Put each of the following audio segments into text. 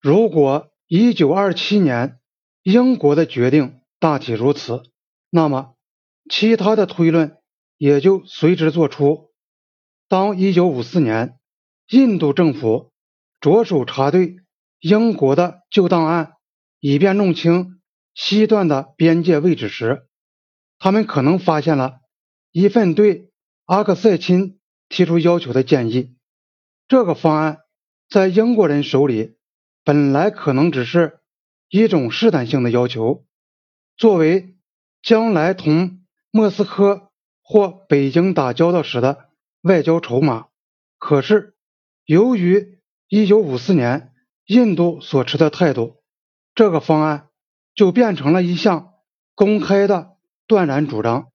如果1927年英国的决定大体如此，那么其他的推论也就随之做出。当1954年印度政府着手查对英国的旧档案，以便弄清西段的边界位置时，他们可能发现了一份对阿克塞钦提出要求的建议。这个方案在英国人手里本来可能只是一种试探性的要求，作为将来同莫斯科或北京打交道时的外交筹码。可是，由于1954年印度所持的态度，这个方案就变成了一项公开的断然主张。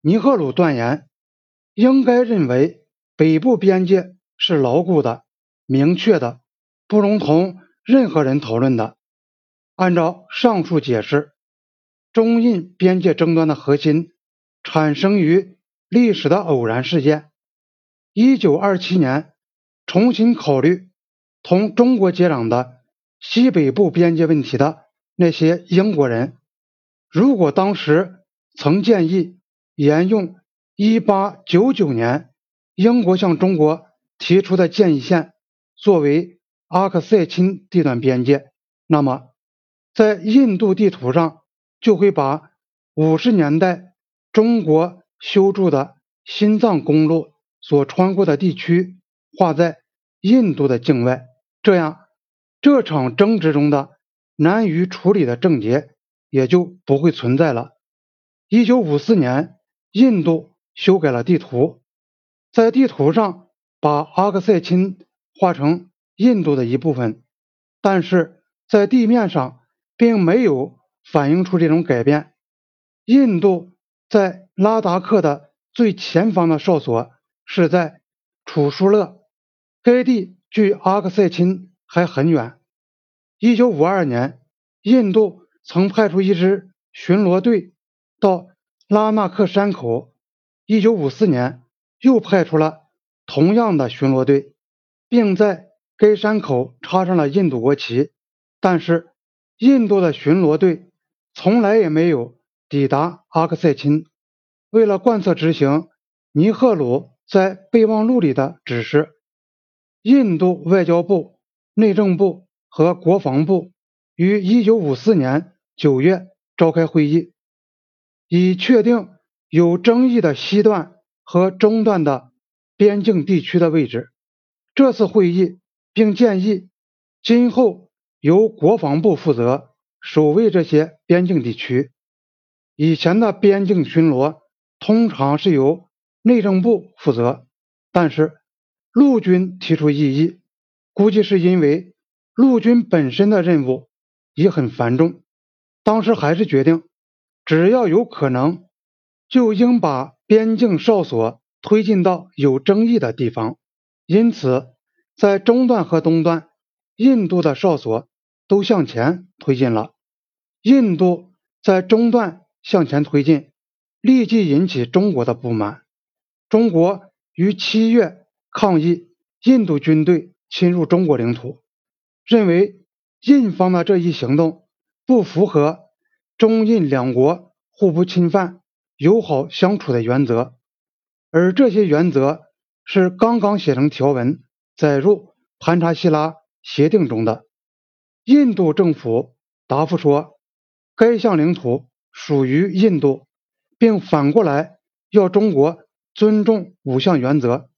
尼赫鲁断言，应该认为北部边界是牢固的、明确的，不容同任何人讨论的。按照上述解释，中印边界争端的核心产生于历史的偶然事件。一九二七年，重新考虑同中国接壤的西北部边界问题的那些英国人，如果当时曾建议沿用一八九九年英国向中国提出的建议线作为阿克塞钦地段边界，那么在印度地图上就会把五十年代中国修筑的新藏公路。所穿过的地区画在印度的境外，这样这场争执中的难于处理的症结也就不会存在了。一九五四年，印度修改了地图，在地图上把阿克塞钦画成印度的一部分，但是在地面上并没有反映出这种改变。印度在拉达克的最前方的哨所。是在楚舒勒，该地距阿克塞钦还很远。一九五二年，印度曾派出一支巡逻队到拉纳克山口。一九五四年，又派出了同样的巡逻队，并在该山口插上了印度国旗。但是，印度的巡逻队从来也没有抵达阿克塞钦。为了贯彻执行尼赫鲁。在备忘录里的指示，印度外交部、内政部和国防部于1954年9月召开会议，以确定有争议的西段和中段的边境地区的位置。这次会议并建议，今后由国防部负责守卫这些边境地区。以前的边境巡逻通常是由。内政部负责，但是陆军提出异议，估计是因为陆军本身的任务也很繁重。当时还是决定，只要有可能，就应把边境哨所推进到有争议的地方。因此，在中段和东段，印度的哨所都向前推进了。印度在中段向前推进，立即引起中国的不满。中国于七月抗议印度军队侵入中国领土，认为印方的这一行动不符合中印两国互不侵犯、友好相处的原则，而这些原则是刚刚写成条文载入盘查希拉协定中的。印度政府答复说，该项领土属于印度，并反过来要中国。尊重五项原则，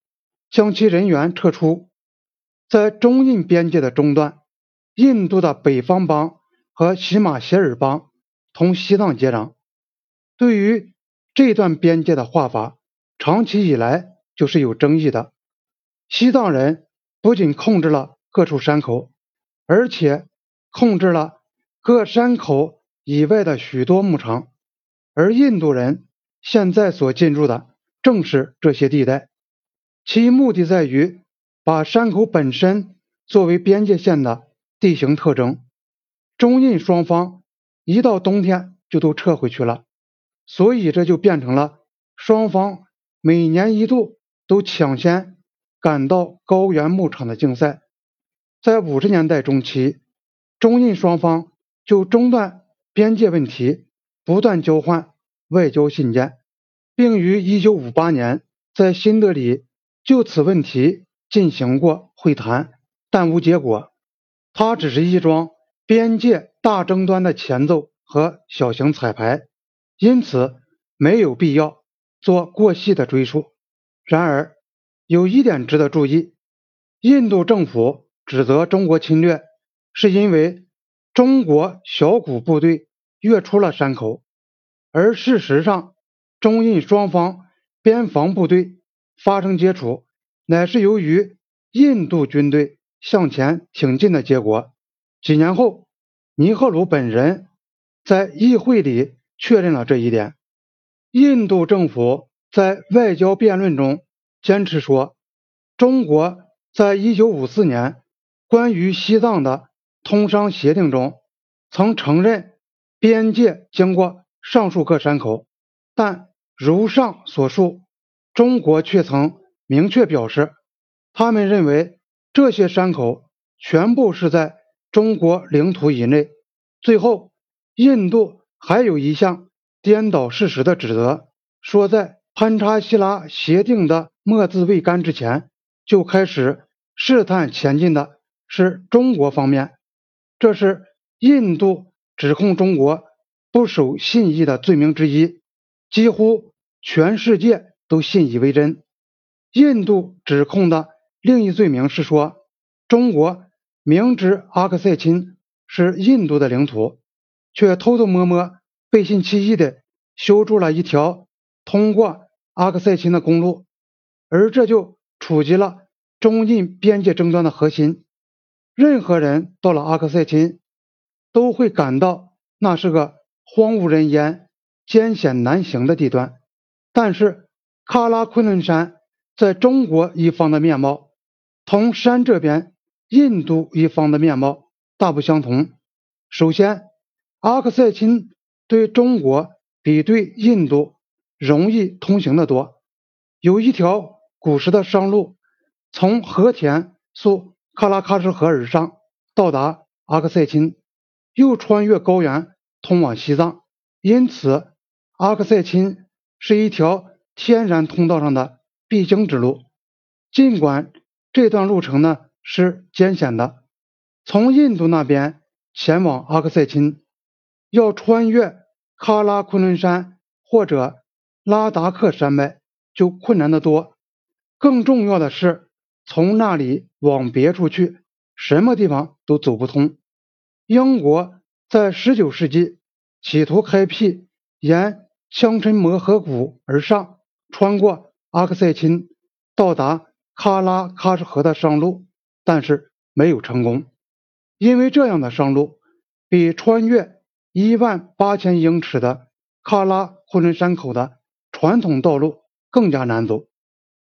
将其人员撤出。在中印边界的中段，印度的北方邦和喜马歇尔邦同西藏接壤。对于这段边界的划法，长期以来就是有争议的。西藏人不仅控制了各处山口，而且控制了各山口以外的许多牧场，而印度人现在所进入的。正是这些地带，其目的在于把山口本身作为边界线的地形特征。中印双方一到冬天就都撤回去了，所以这就变成了双方每年一度都抢先赶到高原牧场的竞赛。在五十年代中期，中印双方就中断边界问题不断交换外交信件，并于1958年在新德里就此问题进行过会谈，但无结果。它只是一桩边界大争端的前奏和小型彩排，因此没有必要做过细的追溯。然而，有一点值得注意：印度政府指责中国侵略，是因为中国小股部队越出了山口，而事实上，中印双方边防部队发生接触，乃是由于印度军队向前挺进的结果。几年后，尼赫鲁本人在议会里确认了这一点。印度政府。在外交辩论中，坚持说，中国在1954年关于西藏的通商协定中，曾承认边界经过上述各山口，但如上所述，中国却曾明确表示，他们认为这些山口全部是在中国领土以内。最后，印度还有一项颠倒事实的指责，说在。潘查希拉协定的墨字未干之前，就开始试探前进的是中国方面，这是印度指控中国不守信义的罪名之一，几乎全世界都信以为真。印度指控的另一罪名是说，中国明知阿克塞钦是印度的领土，却偷偷摸摸、背信弃义的修筑了一条通过。阿克塞钦的公路，而这就触及了中印边界争端的核心。任何人到了阿克塞钦，都会感到那是个荒无人烟、艰险难行的地段。但是，喀拉昆仑山在中国一方的面貌，同山这边印度一方的面貌大不相同。首先，阿克塞钦对中国比对印度。容易通行的多，有一条古时的商路从和田溯喀拉喀什河而上，到达阿克塞钦，又穿越高原通往西藏，因此阿克塞钦是一条天然通道上的必经之路。尽管这段路程呢是艰险的，从印度那边前往阿克塞钦，要穿越喀拉昆仑山或者。拉达克山脉就困难得多，更重要的是，从那里往别处去，什么地方都走不通。英国在19世纪企图开辟沿枪琛摩河谷而上，穿过阿克塞钦，到达喀拉喀什河的商路，但是没有成功，因为这样的商路比穿越一万八千英尺的喀拉昆仑山口的。传统道路更加难走。